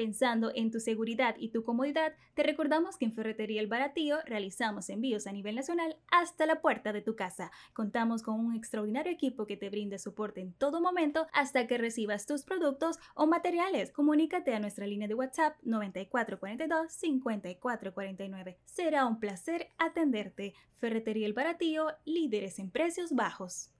Pensando en tu seguridad y tu comodidad, te recordamos que en Ferretería El Baratío realizamos envíos a nivel nacional hasta la puerta de tu casa. Contamos con un extraordinario equipo que te brinde soporte en todo momento hasta que recibas tus productos o materiales. Comunícate a nuestra línea de WhatsApp 9442-5449. Será un placer atenderte. Ferretería El Baratío, líderes en precios bajos.